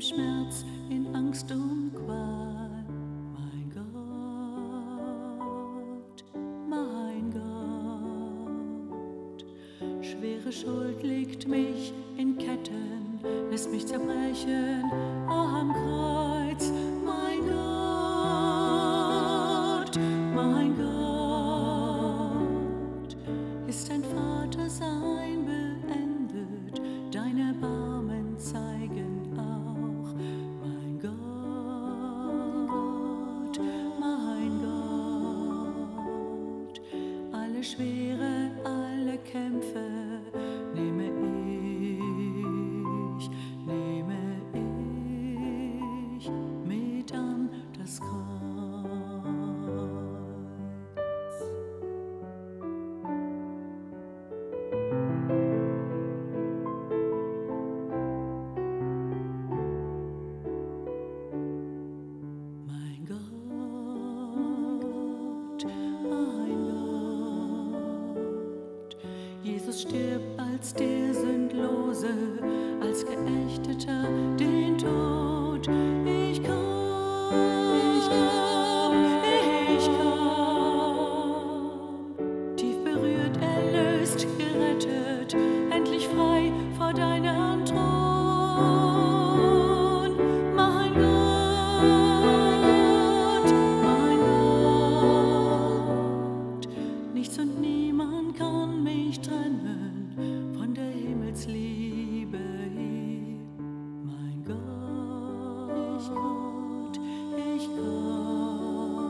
Schmerz, in Angst und Qual. Mein Gott, mein Gott, schwere Schuld legt mich in Ketten, lässt mich zerbrechen am Kreuz. Schwere, alle Kämpfe nehme ich, nehme ich mit an das Kreuz. Jesus stirbt als der Sündlose, als Geächteter den Tod. Ich komm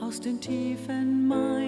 aus den Tiefen meiner